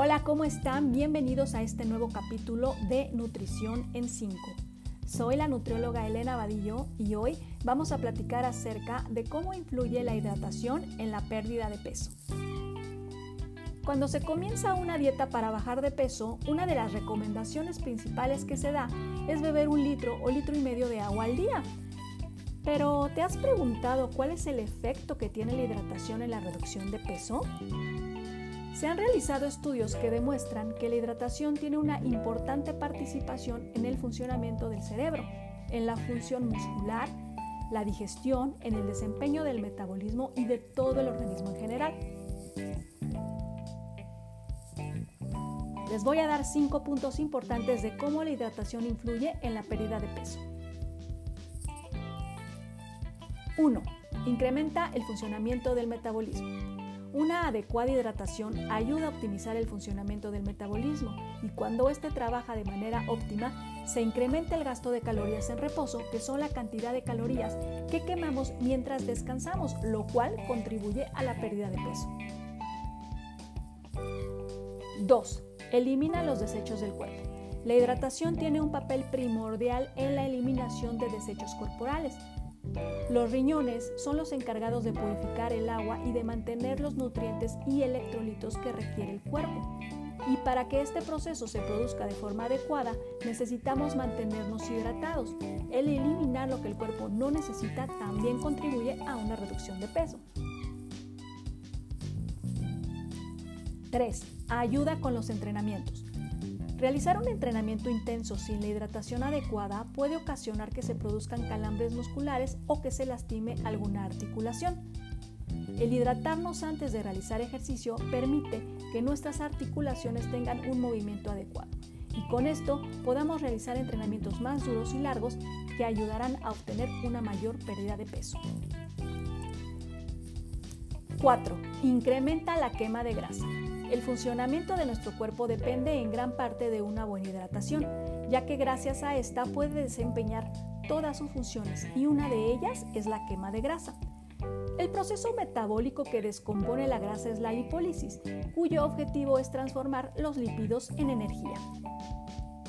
Hola, ¿cómo están? Bienvenidos a este nuevo capítulo de Nutrición en 5. Soy la nutrióloga Elena Vadillo y hoy vamos a platicar acerca de cómo influye la hidratación en la pérdida de peso. Cuando se comienza una dieta para bajar de peso, una de las recomendaciones principales que se da es beber un litro o litro y medio de agua al día. Pero, ¿te has preguntado cuál es el efecto que tiene la hidratación en la reducción de peso? Se han realizado estudios que demuestran que la hidratación tiene una importante participación en el funcionamiento del cerebro, en la función muscular, la digestión, en el desempeño del metabolismo y de todo el organismo en general. Les voy a dar cinco puntos importantes de cómo la hidratación influye en la pérdida de peso. 1. Incrementa el funcionamiento del metabolismo. Una adecuada hidratación ayuda a optimizar el funcionamiento del metabolismo y cuando éste trabaja de manera óptima, se incrementa el gasto de calorías en reposo, que son la cantidad de calorías que quemamos mientras descansamos, lo cual contribuye a la pérdida de peso. 2. Elimina los desechos del cuerpo. La hidratación tiene un papel primordial en la eliminación de desechos corporales. Los riñones son los encargados de purificar el agua y de mantener los nutrientes y electrolitos que requiere el cuerpo. Y para que este proceso se produzca de forma adecuada, necesitamos mantenernos hidratados. El eliminar lo que el cuerpo no necesita también contribuye a una reducción de peso. 3. Ayuda con los entrenamientos. Realizar un entrenamiento intenso sin la hidratación adecuada puede ocasionar que se produzcan calambres musculares o que se lastime alguna articulación. El hidratarnos antes de realizar ejercicio permite que nuestras articulaciones tengan un movimiento adecuado y con esto podamos realizar entrenamientos más duros y largos que ayudarán a obtener una mayor pérdida de peso. 4. Incrementa la quema de grasa. El funcionamiento de nuestro cuerpo depende en gran parte de una buena hidratación, ya que gracias a esta puede desempeñar todas sus funciones y una de ellas es la quema de grasa. El proceso metabólico que descompone la grasa es la lipólisis, cuyo objetivo es transformar los lípidos en energía.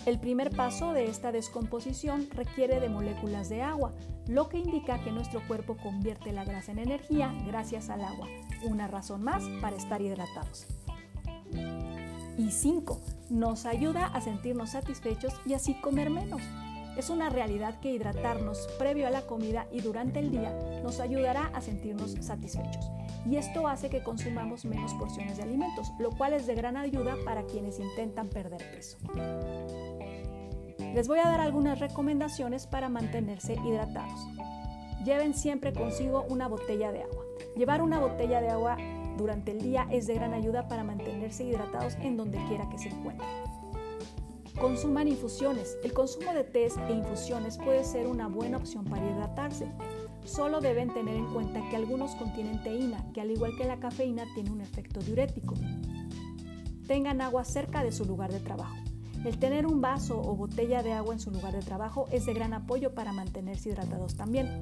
El primer paso de esta descomposición requiere de moléculas de agua, lo que indica que nuestro cuerpo convierte la grasa en energía gracias al agua, una razón más para estar hidratados. Y 5. Nos ayuda a sentirnos satisfechos y así comer menos. Es una realidad que hidratarnos previo a la comida y durante el día nos ayudará a sentirnos satisfechos. Y esto hace que consumamos menos porciones de alimentos, lo cual es de gran ayuda para quienes intentan perder peso. Les voy a dar algunas recomendaciones para mantenerse hidratados. Lleven siempre consigo una botella de agua. Llevar una botella de agua durante el día es de gran ayuda para mantenerse hidratados en donde quiera que se encuentren. Consuman infusiones. El consumo de tés e infusiones puede ser una buena opción para hidratarse. Solo deben tener en cuenta que algunos contienen teína, que al igual que la cafeína tiene un efecto diurético. Tengan agua cerca de su lugar de trabajo. El tener un vaso o botella de agua en su lugar de trabajo es de gran apoyo para mantenerse hidratados también.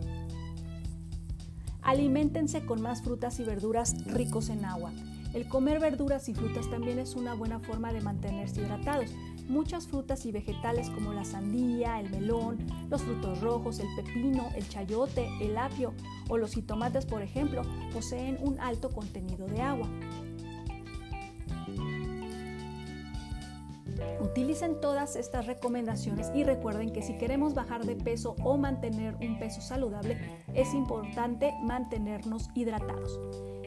Aliméntense con más frutas y verduras ricos en agua. El comer verduras y frutas también es una buena forma de mantenerse hidratados. Muchas frutas y vegetales como la sandía, el melón, los frutos rojos, el pepino, el chayote, el apio o los jitomates, por ejemplo, poseen un alto contenido de agua. Utilicen todas estas recomendaciones y recuerden que si queremos bajar de peso o mantener un peso saludable, es importante mantenernos hidratados.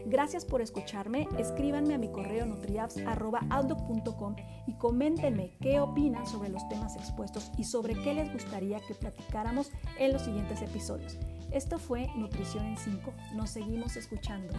Gracias por escucharme, escríbanme a mi correo nutriabs.com y coméntenme qué opinan sobre los temas expuestos y sobre qué les gustaría que platicáramos en los siguientes episodios. Esto fue Nutrición en 5, nos seguimos escuchando.